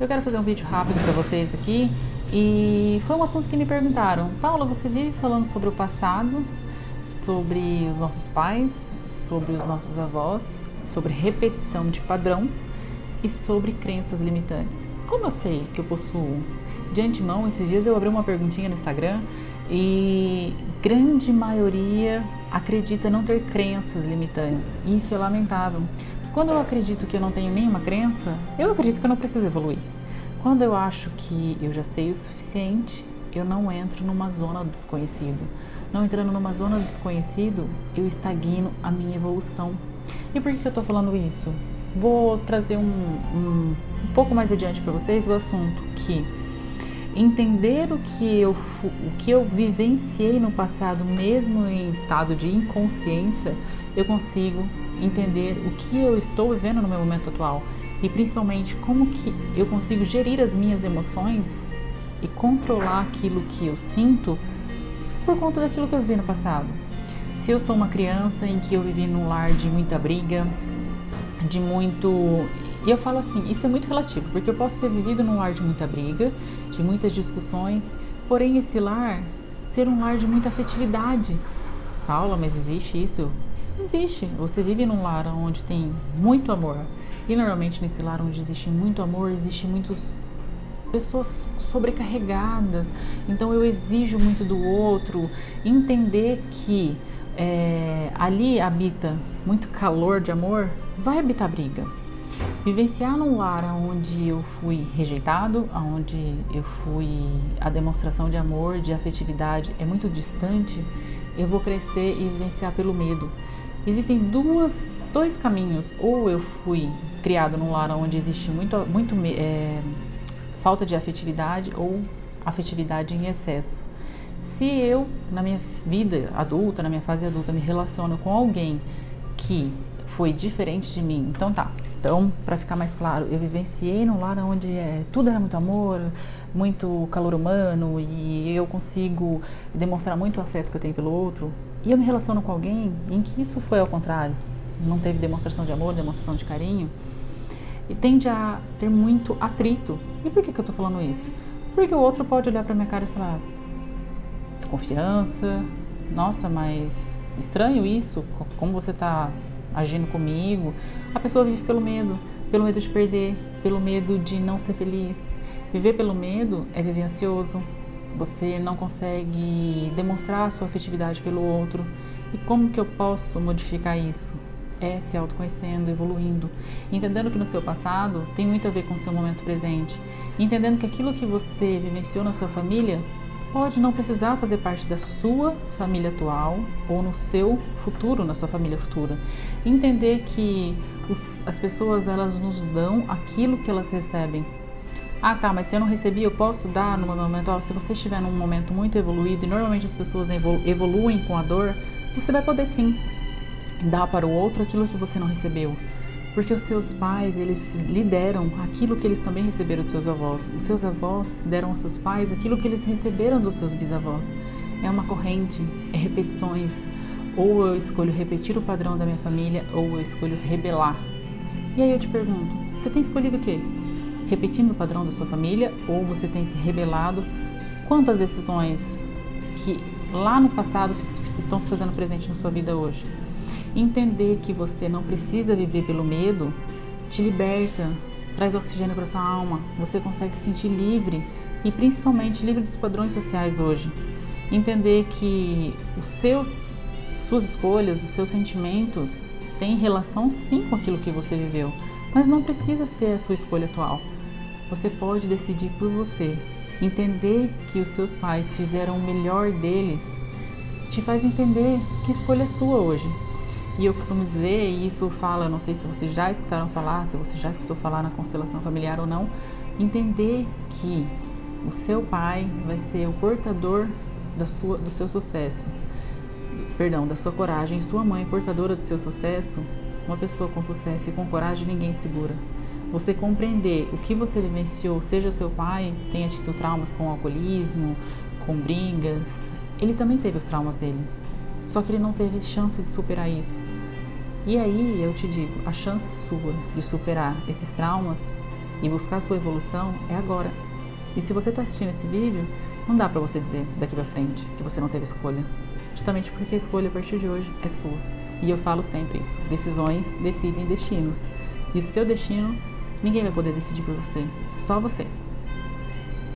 Eu quero fazer um vídeo rápido para vocês aqui e foi um assunto que me perguntaram. Paula, você vive falando sobre o passado, sobre os nossos pais, sobre os nossos avós, sobre repetição de padrão e sobre crenças limitantes. Como eu sei que eu possuo de antemão, esses dias eu abri uma perguntinha no Instagram e grande maioria acredita não ter crenças limitantes. Isso é lamentável. Quando eu acredito que eu não tenho nenhuma crença, eu acredito que eu não preciso evoluir. Quando eu acho que eu já sei o suficiente, eu não entro numa zona do desconhecido. Não entrando numa zona do desconhecido, eu estagno a minha evolução. E por que, que eu estou falando isso? Vou trazer um, um, um pouco mais adiante para vocês o assunto que entender o que eu o que eu vivenciei no passado, mesmo em estado de inconsciência, eu consigo entender o que eu estou vivendo no meu momento atual e principalmente como que eu consigo gerir as minhas emoções e controlar aquilo que eu sinto por conta daquilo que eu vivi no passado. Se eu sou uma criança em que eu vivi num lar de muita briga, de muito e eu falo assim, isso é muito relativo, porque eu posso ter vivido num lar de muita briga, de muitas discussões, porém esse lar ser um lar de muita afetividade. Paula, mas existe isso? Existe. Você vive num lar onde tem muito amor. E normalmente nesse lar onde existe muito amor, existe muitas pessoas sobrecarregadas. Então eu exijo muito do outro. Entender que é, ali habita muito calor de amor, vai habitar briga Vivenciar num lar onde eu fui rejeitado, onde eu fui a demonstração de amor, de afetividade é muito distante, eu vou crescer e vivenciar pelo medo. Existem duas, dois caminhos. Ou eu fui criado num lar onde existe muito, muito é, falta de afetividade ou afetividade em excesso. Se eu, na minha vida adulta, na minha fase adulta, me relaciono com alguém que foi diferente de mim, então tá, então, para ficar mais claro, eu vivenciei num lar onde é, tudo era muito amor, muito calor humano e eu consigo demonstrar muito afeto que eu tenho pelo outro. E eu me relaciono com alguém em que isso foi ao contrário, não teve demonstração de amor, demonstração de carinho e tende a ter muito atrito. E por que, que eu tô falando isso? Porque o outro pode olhar para minha cara e falar: desconfiança, nossa, mas estranho isso, como você tá agindo comigo. A pessoa vive pelo medo, pelo medo de perder, pelo medo de não ser feliz. Viver pelo medo é viver ansioso. Você não consegue demonstrar a sua afetividade pelo outro. E como que eu posso modificar isso? É se autoconhecendo, evoluindo, entendendo que no seu passado tem muito a ver com o seu momento presente, entendendo que aquilo que você vivenciou na sua família pode não precisar fazer parte da sua família atual ou no seu futuro, na sua família futura. Entender que os, as pessoas elas nos dão aquilo que elas recebem. Ah, tá, mas se eu não recebi, eu posso dar no meu momento atual. Se você estiver num momento muito evoluído, e normalmente as pessoas evoluem com a dor, você vai poder sim dar para o outro aquilo que você não recebeu. Porque os seus pais, eles lhe deram aquilo que eles também receberam dos seus avós. Os seus avós deram aos seus pais aquilo que eles receberam dos seus bisavós. É uma corrente, é repetições. Ou eu escolho repetir o padrão da minha família, ou eu escolho rebelar. E aí eu te pergunto, você tem escolhido o quê? Repetindo o padrão da sua família, ou você tem se rebelado? Quantas decisões que lá no passado estão se fazendo presente na sua vida hoje? Entender que você não precisa viver pelo medo te liberta, traz oxigênio para sua alma, você consegue se sentir livre e principalmente livre dos padrões sociais hoje. Entender que os seus suas escolhas, os seus sentimentos têm relação sim com aquilo que você viveu, mas não precisa ser a sua escolha atual. Você pode decidir por você. Entender que os seus pais fizeram o melhor deles te faz entender que a escolha é sua hoje. E eu costumo dizer, e isso fala, não sei se vocês já escutaram falar, se você já escutou falar na constelação familiar ou não, entender que o seu pai vai ser o portador da sua, do seu sucesso, perdão, da sua coragem, sua mãe portadora do seu sucesso, uma pessoa com sucesso e com coragem ninguém segura. Você compreender o que você vivenciou, seja seu pai tenha tido traumas com alcoolismo, com brigas, ele também teve os traumas dele. Só que ele não teve chance de superar isso. E aí eu te digo, a chance sua de superar esses traumas e buscar sua evolução é agora. E se você está assistindo esse vídeo, não dá para você dizer daqui para frente que você não teve escolha. Justamente porque a escolha a partir de hoje é sua. E eu falo sempre isso: decisões decidem destinos. E o seu destino ninguém vai poder decidir por você, só você.